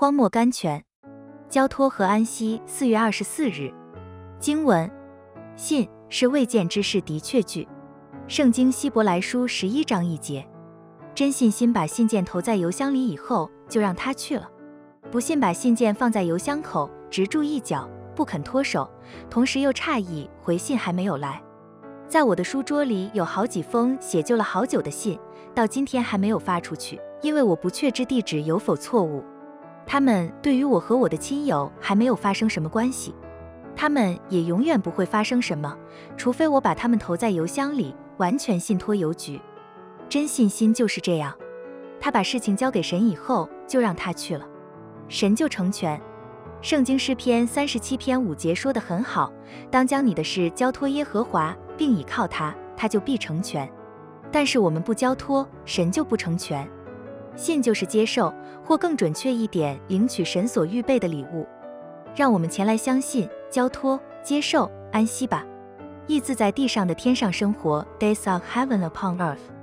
荒漠甘泉，交托和安息。四月二十四日，经文：信是未见之事的确据。圣经希伯来书十一章一节。真信心把信件投在邮箱里以后，就让他去了。不信把信件放在邮箱口，直住一角，不肯脱手，同时又诧异回信还没有来。在我的书桌里有好几封写就了好久的信，到今天还没有发出去，因为我不确知地址有否错误。他们对于我和我的亲友还没有发生什么关系，他们也永远不会发生什么，除非我把他们投在邮箱里，完全信托邮局。真信心就是这样，他把事情交给神以后，就让他去了，神就成全。圣经诗篇三十七篇五节说的很好，当将你的事交托耶和华，并倚靠他，他就必成全。但是我们不交托，神就不成全。信就是接受，或更准确一点，领取神所预备的礼物。让我们前来相信、交托、接受、安息吧。意自在地上的天上生活，Days of Heaven upon Earth。